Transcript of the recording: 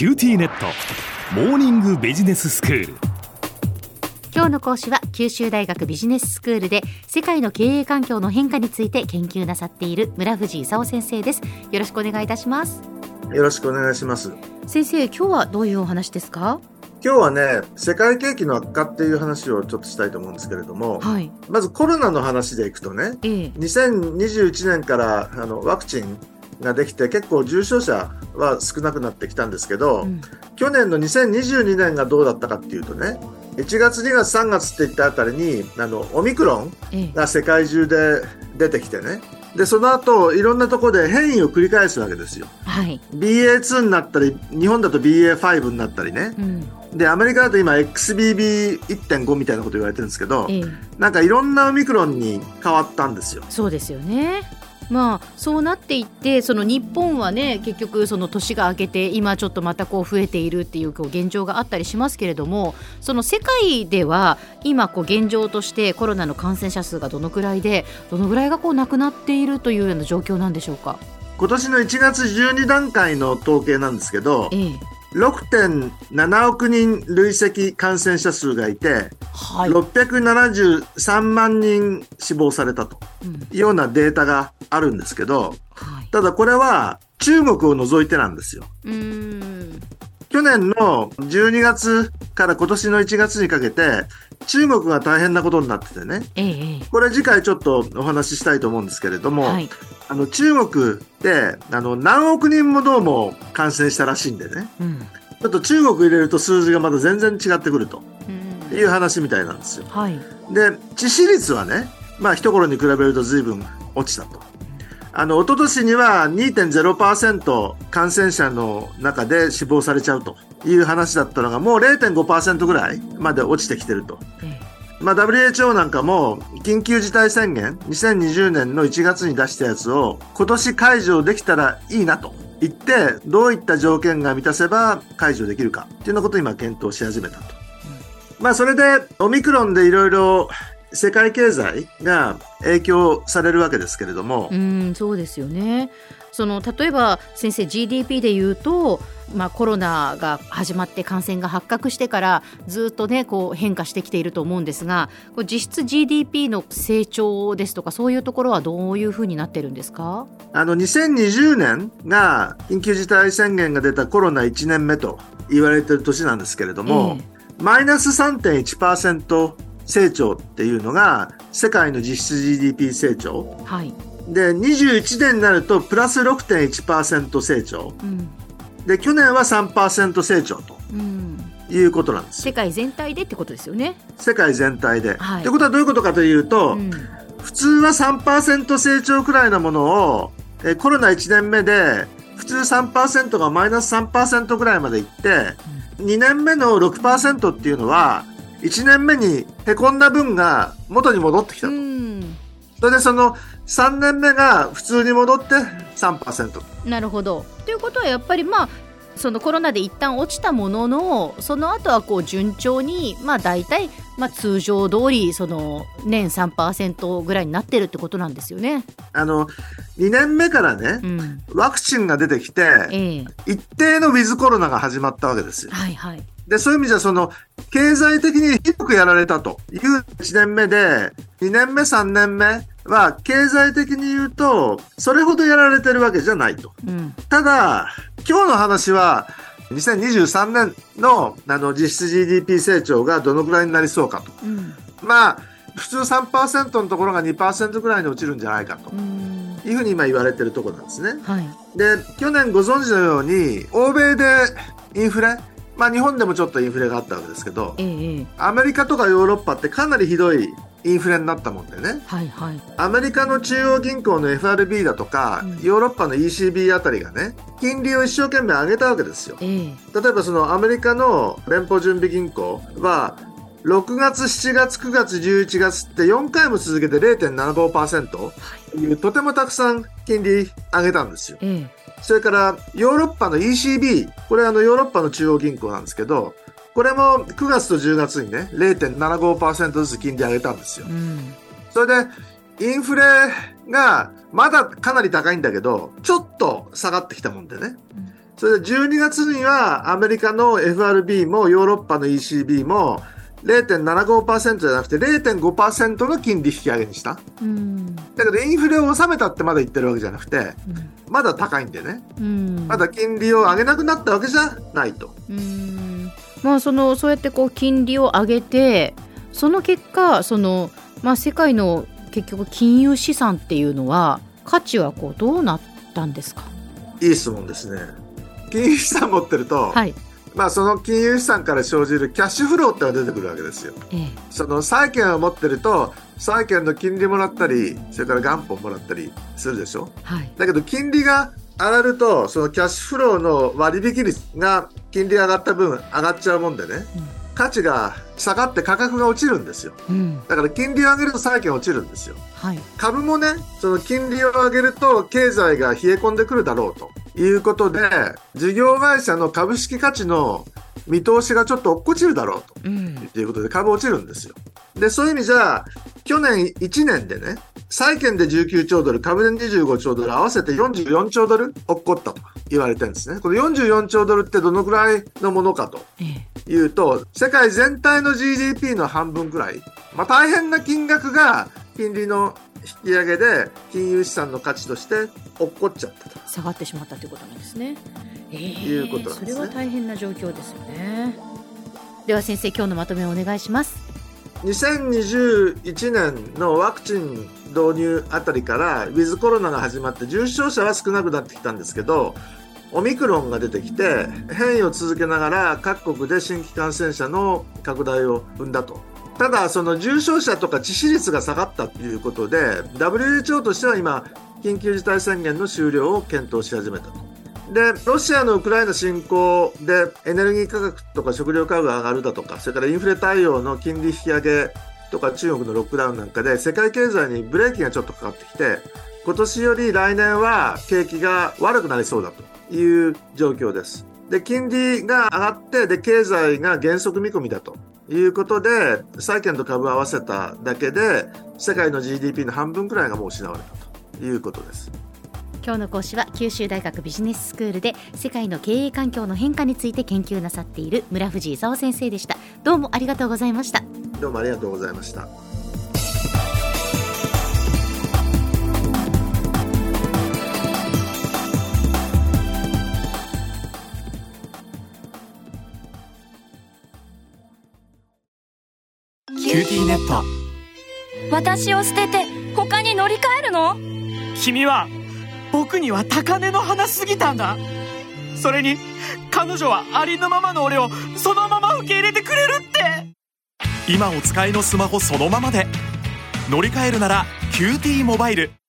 QTnet。モーニングビジネススクール。今日の講師は九州大学ビジネススクールで世界の経営環境の変化について研究なさっている村藤功先生です。よろしくお願いいたします。よろしくお願いします。先生今日はどういうお話ですか？今日はね世界景気の悪化っていう話をちょっとしたいと思うんですけれども、はい。まずコロナの話でいくとねええ。2021年からあのワクチンができて結構重症者は少なくなってきたんですけど、うん。去年の2022年がどうだったかっていうとね1月2月3月っていったあたりにあのオミクロンええ。が世界中で出てきてね。でその後いろんなところで変異を繰り返すわけですよ。はい。BA2 になったり日本だと BA5 になったりね。うん。でアメリカだと今 XBB1.5 みたいなこと言われてるんですけどええ。なんかいろんなオミクロンに変わったんですよ。そうですよねまあそうなっていってその日本はね結局その年が明けて今ちょっとまたこう増えているっていうこう現状があったりしますけれどもその世界では今こう現状としてコロナの感染者数がどのくらいでどのぐらいがこう亡くなっているというような状況なんでしょうか？今年の1月12段階の統計なんですけどええ6.7億人累積感染者数がいてはい、673万人死亡されたとうん。いうようなデータがあるんですけどはい、ただこれは中国を除いてなんですよ去年の12月から今年の1月にかけて中国が大変なことになっててね。ええええこれ次回ちょっとお話ししたいと思うんですけれども、はい。あの中国ってあの何億人もどうも感染したらしいんでね。うん。ちょっと中国入れると数字がまだ全然違ってくると。うん。いう話みたいなんですよ。はい。で致死率はねまあ一頃に比べると随分落ちたと。あの一昨年には2.0%感染者の中で死亡されちゃうという話だったのがもう0.5%ぐらいまで落ちてきてると。ええまあ、WHO なんかも緊急事態宣言2020年の1月に出したやつを今年解除できたらいいなと言ってどういった条件が満たせば解除できるかっていうようなことを今検討し始めたと。まあそれでオミクロンでいろいろ世界経済が影響されるわけですけれども、うんそうですよね。その例えば先生 GDP で言うと、まあ、コロナが始まって感染が発覚してからずっとねこう変化してきていると思うんですがこう実質 GDP の成長ですとかそういうところはどういうふうになってるんですか？あの2020年が緊急事態宣言が出たコロナ1年目と言われてる年なんですけれども、マイナス3.1%成長っていうのが世界の実質 GDP 成長。ええはい、で、21年になるとプラス6.1%成長。うんで、去年は3%成長とうん、いうことなんですよ。世界全体でってことですよね。世界全体で。はいということはどういうことかというと、うん普通は3%成長くらいのものを、えコロナ1年目で普通3%がマイナス3%ぐらいまでいって、2年目の6%っていうのは1年目にへこんだ分が元に戻ってきたうと。んそれでその3年目が普通に戻って3%。なるほど。ということはやっぱりまあそのコロナで一旦落ちたもののその後はこう順調にまあ大体まあ通常通りその年3%ぐらいになってるってことなんですよね。あの、2年目からねう、ん、ワクチンが出てきて、ええ一定のウィズコロナが始まったわけですよ。はいはい。で、そういう意味じゃ、その、経済的にひどくやられたという1年目で、2年目、3年目は、経済的に言うと、それほどやられてるわけじゃないと。うんただ、今日の話は、2023年のあの実質 GDP 成長がどのくらいになりそうかと。うんまあ、普通3%のところが2%ぐらいに落ちるんじゃないかとうんいうふうに今言われてるところなんですね。はいで、去年ご存知のように、欧米でインフレ、まあ日本でもちょっとインフレがあったわけですけど、ええええアメリカとかヨーロッパってかなりひどいインフレになったもんでね。はいはい。アメリカの中央銀行の FRB だとか、うんヨーロッパの ECB あたりがね、金利を一生懸命上げたわけですよ。ええ例えばそのアメリカの連邦準備銀行は、6月、7月、9月、11月って4回も続けて0.75%というとてもたくさん金利上げたんですよ。ええそれからヨーロッパの ECB、これあのヨーロッパの中央銀行なんですけど、これも9月と10月にね、0.75%ずつ金利上げたんですよ。うんそれで、インフレがまだかなり高いんだけど、ちょっと下がってきたもんでね。それで12月にはアメリカの FRB もヨーロッパの ECB も0.75%じゃなくて0.5%の金利引き上げにした。うんだけどインフレを収めたってまだ言ってるわけじゃなくて、うんまだ高いんでね。うんまだ金利を上げなくなったわけじゃないと。うんまあそのそうやってこう金利を上げてその結果そのまあ世界の結局金融資産っていうのは価値はこうどうなったんですか？いい質問ですね。金融資産持ってると、はい。まあその金融資産から生じるキャッシュフローってのが出てくるわけですよ。ええその債券を持ってると、債券の金利もらったり、それから元本もらったりするでしょ？はい。だけど金利が上がると、そのキャッシュフローの割引率が金利上がった分上がっちゃうもんでね、価値が下がって価格が落ちるんですよ。うん。だから金利を上げると債券落ちるんですよ。はい。株もね、その金利を上げると経済が冷え込んでくるだろうということで、事業会社の株式価値の見通しがちょっと落っこちるだろうと。いうことで株落ちるんですよ。で、そういう意味じゃ、去年1年でね、債券で19兆ドル、株で25兆ドル、合わせて44兆ドル落っこったと言われてるんですね。この44兆ドルってどのくらいのものかとええいうと、世界全体の GDP の半分くらい、まあ大変な金額が金利の引き上げで金融資産の価値として落っこっちゃったと。下がってしまったということなんですね。ええいうことなんですねそれは大変な状況ですよね。では先生今日のまとめをお願いします。2021年のワクチン導入あたりからウィズコロナが始まって重症者は少なくなってきたんですけどオミクロンが出てきて変異を続けながら各国で新規感染者の拡大を生んだと。ただその重症者とか致死率が下がったということで WHO としては今緊急事態宣言の終了を検討し始めたと。でロシアのウクライナ侵攻でエネルギー価格とか食料価格が上がるだとかそれからインフレ対応の金利引き上げとか中国のロックダウンなんかで世界経済にブレーキがちょっとかかってきて今年より来年は景気が悪くなりそうだという状況です。で金利が上がってで経済が減速見込みだということで債券と株を合わせただけで世界の GDP の半分くらいがもう失われたということです。今日の講師は九州大学ビジネススクールで世界の経営環境の変化について研究なさっている村藤勲先生でした。どうもありがとうございました。どうもありがとうございました。 QTnet。私を捨てて他に乗り換えるの？君は僕には高嶺の花すぎたんだ。それに彼女はありのままの俺をそのまま受け入れてくれる今お使いのスマホそのままで。乗り換えるなら QTモバイル。